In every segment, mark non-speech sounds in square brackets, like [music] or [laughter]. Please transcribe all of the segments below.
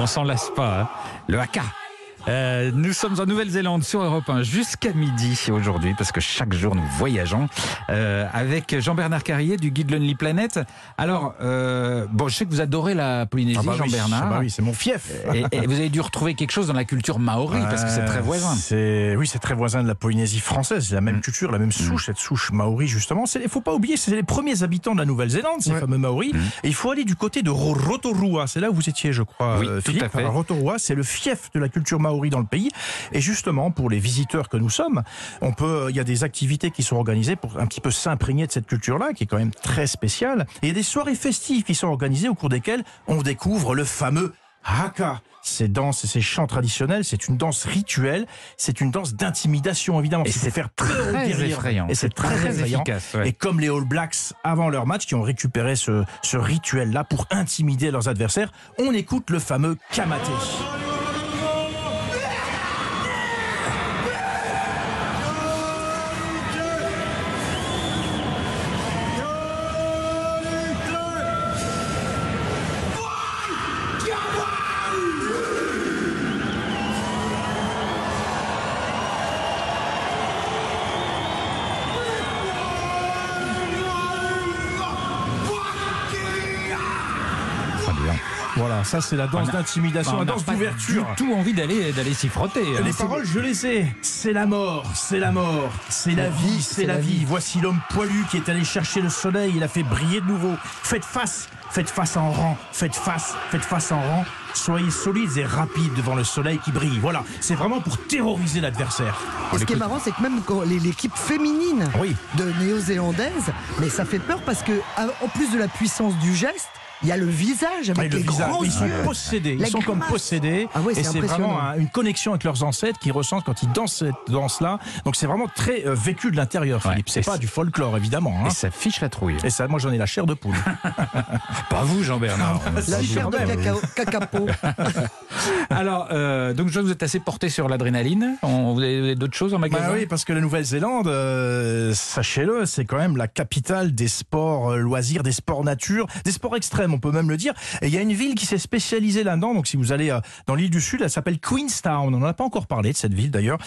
On s'en lasse pas. hein. Le haka. Euh, nous sommes en Nouvelle-Zélande sur Europe 1 jusqu'à midi aujourd'hui parce que chaque jour nous voyageons euh, avec Jean-Bernard Carrier du guide Lonely Planet. Alors, euh, bon, je sais que vous adorez la Polynésie, Ah bah oui, Jean-Bernard. ah bah oui, c'est mon fief. Et, et vous avez dû retrouver quelque chose dans la culture maori parce que c'est très voisin. Euh, oui, c'est très voisin de la Polynésie française. C'est la même culture, la même souche, cette souche maori justement. Il faut pas oublier, c'est les premiers habitants de la Nouvelle-Zélande, ces fameux maoris. Et il faut aller du côté de Ro- Rotorua. C'est là où vous étiez, je crois, Oui, euh, tout Philippe. à fait. Rotorua, c'est le fief de la culture maori dans le pays. Et justement, pour les visiteurs que nous sommes, on peut, il y a des activités qui sont organisées pour un petit peu s'imprégner de cette culture-là, qui est quand même très spéciale. Et il y a des soirées festives qui sont organisées au cours desquelles on découvre le fameux haka. Ces danses et ces chants traditionnels, c'est une danse rituelle, c'est une danse d'intimidation évidemment. Et C'est faire très guerriers. effrayant. Et c'est C'est très, très effrayant. efficace, ouais. Et comme les All Blacks avant leur match qui ont récupéré ce, ce rituel-là pour intimider leurs adversaires, on écoute le fameux kamaté. Voilà, ça c'est la danse d'intimidation, On la danse pas d'ouverture. du tout envie d'aller d'aller s'y frotter. hein. Les paroles, je les ai. C'est la mort, c'est la mort, c'est la vie, c'est la vie. Voici l'homme poilu qui est allé chercher le soleil, il a fait briller de nouveau. Faites face, faites face en rang, faites face, faites face en rang. Soyez solides et rapides devant le soleil qui brille. Voilà, c'est vraiment pour terroriser l'adversaire. Et ce qui est marrant, c'est que même l'équipe féminine Oui. de néo-zélandaise, mais ça fait peur parce que, en plus de la puissance du geste, il y a le visage avec Ah, le les visage, grands ils sont yeux. possédés, ils sont comme possédés. Ah ouais, et c'est c'est vraiment un- une connexion avec leurs ancêtres qu'ils ressentent quand ils dansent cette danse-là. Donc c'est vraiment très euh, vécu de l'intérieur, Ouais. Philippe. C'est Et pas c'est- du folklore, évidemment. hein. Et ça fiche la trouille. Et ça, moi j'en ai la chair de poule. [laughs] [laughs] Pas vous, Jean-Bernard. La chair de cacao, cacapo. [laughs] Alors, euh, donc je vois que vous êtes assez porté sur l'adrénaline. On- Vous avez, d'autres choses en magasin Bah oui, parce que la Nouvelle-Zélande, euh, sachez-le, c'est quand même la capitale des sports euh, loisirs, des sports nature, des sports extrêmes, on peut même le dire. Et il y a une ville qui s'est spécialisée là-dedans. Donc si vous allez euh, dans l'île du Sud, elle s'appelle Queenstown. On n'en a pas encore parlé de cette ville d'ailleurs,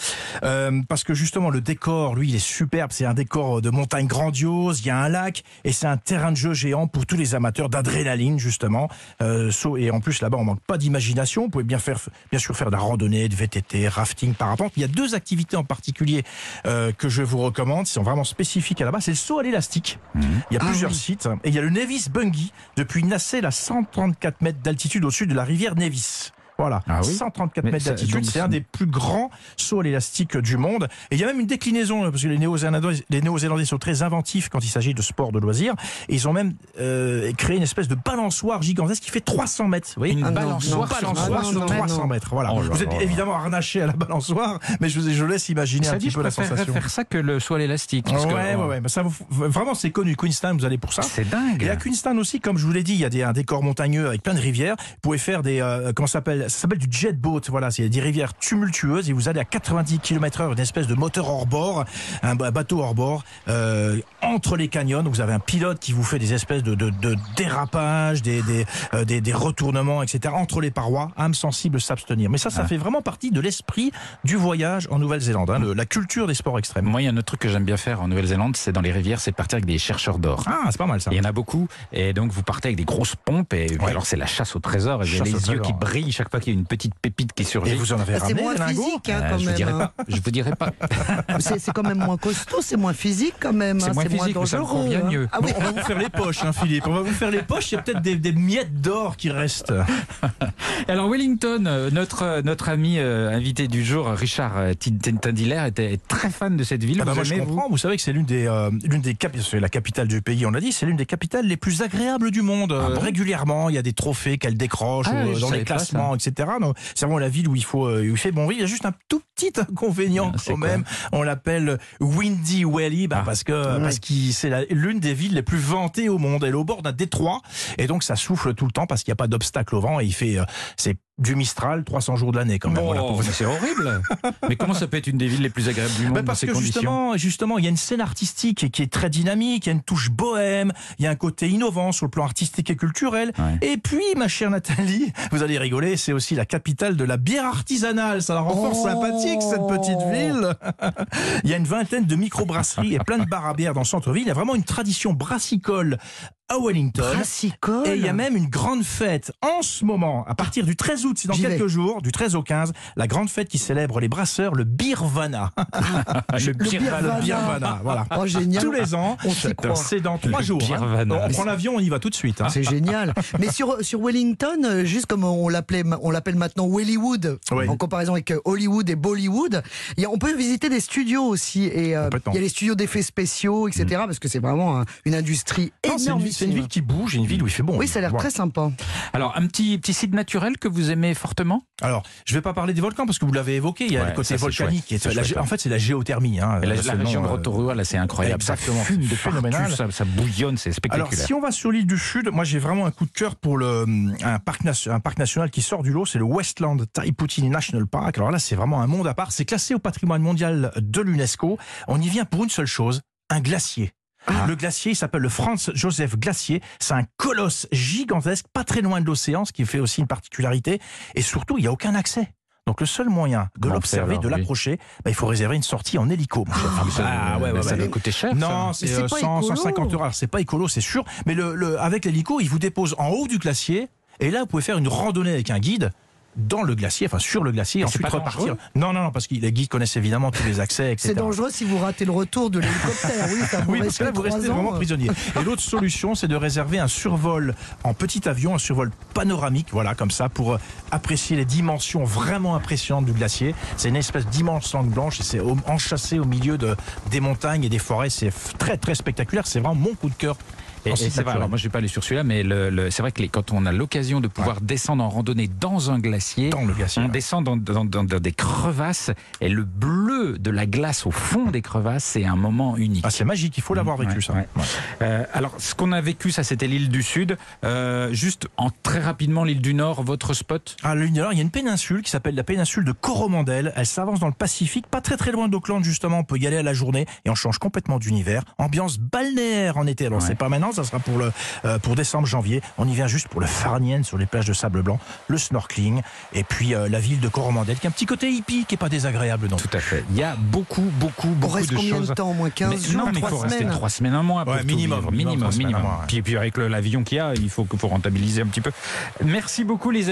Euh, parce que justement le décor, lui, il est superbe. C'est un décor de montagne grandiose. Il y a un lac et c'est un terrain de jeu géant pour tous les amateurs d'adrénaline justement. Euh, et en plus là-bas, on manque pas d'imagination. Vous pouvez bien faire, bien sûr, faire de la randonnée, de VTT, rafting, parapente. Il y a deux activités en particulier euh, que je vous recommande, qui sont vraiment spécifiques à là-bas. C'est le saut à l'élastique. Il y a Ah plusieurs oui. sites. Et il y a le Nevis Bungee depuis Nacelle à 134 mètres d'altitude au-dessus de la rivière Nevis. Voilà, Ah oui 134 Mais mètres d'altitude, c'est un des plus grands sauts à l'élastique du monde. Et il y a même une déclinaison, parce que les Néo-Zélandais, sont très inventifs quand il s'agit de sport de loisirs. Et ils ont même euh, créé une espèce de balançoire gigantesque qui fait 300 mets. Vous voyez Une Ah balançoire non, sur balançoire Ah non, sur non, 300 non. mètres. Voilà. Oh là vous êtes évidemment harnaché à la balançoire, mais je, vous- je laisse imaginer Ça un dit, petit peu la sensation. faire ça que le saut à l'élastique. Ouais, ouais, ouais. Mais ça, vous- vraiment, c'est connu. Queenstown, vous allez pour ça. C'est dingue. Et à Queenstown aussi, comme je vous l'ai dit, il y a des, un décor montagneux avec plein de rivières. Vous pouvez faire des, euh, comment ça s'appelle? S'appelle du jet boat. Voilà, c'est des rivières tumultueuses et vous allez à 90 km/h, une espèce de moteur hors bord, un ba- bateau hors bord, euh, entre les canyons. Vous avez un pilote qui vous fait des espèces de, de, de dérapages, des, des, euh, des, des retournements, etc. Entre les parois, âme sensible s'abstenir. Mais ça, ça Ah. fait vraiment partie de l'esprit du voyage en Nouvelle-Zélande, hein, la culture des sports extrêmes. Moi, il y a un autre truc que j'aime bien faire en Nouvelle-Zélande, c'est dans les rivières, c'est partir avec des chercheurs d'or. Ah, c'est pas mal ça. Il y en a beaucoup, et donc vous partez avec des grosses pompes, et Ouais. alors c'est la chasse au trésor, et Chasse les yeux trésor. qui brillent chaque fois qu'il y a une petite pépite qui surgit. Et vous en avez Ah, C'est ramené, moins les lingots physique, hein, Euh, quand je vous même. dirai pas. Je vous dirai pas. [laughs] C'est c'est quand même moins costaud, c'est moins physique quand même. C'est hein, moins physique, mais ça me dangereux. convient hein. mieux. Ah oui. On va vous faire les poches, hein, Philippe. On va vous faire les poches. Il y a peut-être des, des miettes d'or qui restent. [laughs] Alors Wellington, euh, notre euh, notre ami euh, invité du jour, Richard Tin- Tin- Tindiller, était très fan de cette ville. Ah bah Vous moi, je vous comprends. Vous savez que c'est l'une des, euh, l'une des cap- c'est la capitale du pays. On l'a dit, c'est l'une des capitales les plus agréables du monde. Ah bon? Régulièrement, il y a des trophées qu'elle décroche Ah, dans les pas classements, etc. C'est vraiment la ville où il faut, euh, où il fait bon vivre. Il y a juste un tout petit inconvénient Ah, quand même. On l'appelle Windy Valley, bah, Ah. parce que parce que c'est l'une des villes les plus vantées au monde. Elle est au bord d'un détroit et donc ça souffle tout le temps parce qu'il n'y a pas d'obstacle au vent et il fait, euh, c'est du Mistral 300 jours de l'année quand même. Bon, voilà, c'est horrible. [laughs] mais comment ça peut être une des villes les plus agréables du monde bah dans parce ces que conditions justement, justement, il y a une scène artistique qui est très dynamique, il y a une touche bohème, il y a un côté innovant sur le plan artistique et culturel. Ouais. Et puis, ma chère Nathalie, vous allez rigoler, c'est aussi la capitale de la bière artisanale. Ça la rend fort Oh. sympathique, cette petite ville. [laughs] il y a une vingtaine de microbrasseries et plein de bars à bière dans le centre-ville. Il y a vraiment une tradition brassicole à Wellington. Brassicole. Et il y a même une grande fête en ce moment, à partir du 13 août, c'est dans quelques jours, du 13 au 15, la grande fête qui célèbre les brasseurs, le Birvana. [laughs] le Birvana. Le Birvana, voilà. Oh, génial. Tous les ans, c'est dans trois jours. hein. On prend l'avion, on y va tout de suite. hein. C'est génial. Mais sur, sur Wellington, euh, juste comme on l'appelait, on l'appelle maintenant Wellywood, Oui. en comparaison avec euh, Hollywood et Bollywood, il y a- on peut visiter des studios aussi. Et euh, il y a les studios d'effets spéciaux, etc. Parce que c'est vraiment un- une industrie énorme. C'est une ville qui bouge, une ville où il fait bon. Oui, ça a l'air très sympa. Alors, un petit, petit site naturel que vous aimez fortement? Alors, je vais pas parler des volcans parce que vous l'avez évoqué. Il y a Ouais, le côté volcanique. chouette, qui est- c'est la chouette, gé- en fait, c'est la géothermie. hein. La, région nom, de euh, Rotorua, là, c'est incroyable. Exactement, Ça fume de partout, phénoménal. ça, ça bouillonne, c'est Alors, spectaculaire. si on va sur l'île du Sud, moi j'ai vraiment un coup de cœur pour le, un, parc, nation- un parc national qui sort du lot, c'est le Westland Taiputini National Park. Alors là, c'est vraiment un monde à part. C'est classé au patrimoine mondial de l'UNESCO. On y vient pour une seule chose, un glacier. Ah. Le glacier, il s'appelle le Franz Joseph Glacier. C'est un colosse gigantesque, pas très loin de l'océan, ce qui fait aussi une particularité. Et surtout, il n'y a aucun accès. Donc le seul moyen de l'observer, de oui. l'approcher, bah, il faut réserver une sortie en hélico. mon. Ah, ouais, ouais, ça doit coûter cher. Non, c'est Mais c'est euh, pas 100, écolo. 150 euros. Alors, c'est pas écolo, c'est sûr. Mais le, le- avec l'hélico, il vous dépose en haut du glacier. Et là, vous pouvez faire une randonnée avec un guide dans le glacier, enfin sur le glacier, et ensuite repartir. Non, non, non, parce que les guides connaissent évidemment tous les accès, etc. C'est dangereux si vous ratez le retour de l'hélicoptère. Oui, [laughs] Oui, parce que là, vous restez vraiment prisonnier. [laughs] Et l'autre solution, c'est de réserver un survol en petit avion, un survol panoramique, voilà, comme ça, pour apprécier les dimensions vraiment impressionnantes du glacier. C'est une espèce d'immense langue blanche et c'est enchâssé au milieu de, des montagnes et des forêts. C'est très, très spectaculaire. C'est vraiment mon coup de cœur. Et, c'est vrai, alors moi je vais pas aller sur celui-là, mais le, le- c'est vrai que les- quand on a l'occasion de pouvoir descendre en randonnée dans un glacier, Dans le glacier. on ouais. descend dans, dans- dans- dans des crevasses et le bleu de la glace au fond des crevasses, c'est un moment unique. Ah, c'est magique, il faut l'avoir vécu, Ouais, ça. ouais. Euh, alors, ce qu'on a vécu, ça c'était l'île du Sud. Euh, juste en très rapidement, l'île du Nord, votre spot? À l'île du Nord, il y a une péninsule qui s'appelle la péninsule de Coromandel. Elle s'avance dans le Pacifique, pas très très loin d'Auckland justement. On peut y aller à la journée et on change complètement d'univers. Ambiance balnéaire en été. Alors c'est pas maintenant, ça sera pour le euh, pour décembre janvier. On y vient juste pour le farnienne sur les plages de sable blanc, le snorkeling et puis euh, la ville de Coromandel qui a un petit côté hippie qui est pas désagréable non. Tout à fait. Il y a beaucoup, beaucoup, On beaucoup reste de combien choses. de temps Au moins 15 Mais jours, non, mais il 3 faut rester semaines trois semaines, un mois. pour Ouais, minimum, minimum, minimum, semaines, un mois, ouais. Puis, puis avec le- l'avion qu'il y a, il faut, qu'il faut rentabiliser un petit peu. Merci beaucoup les amis.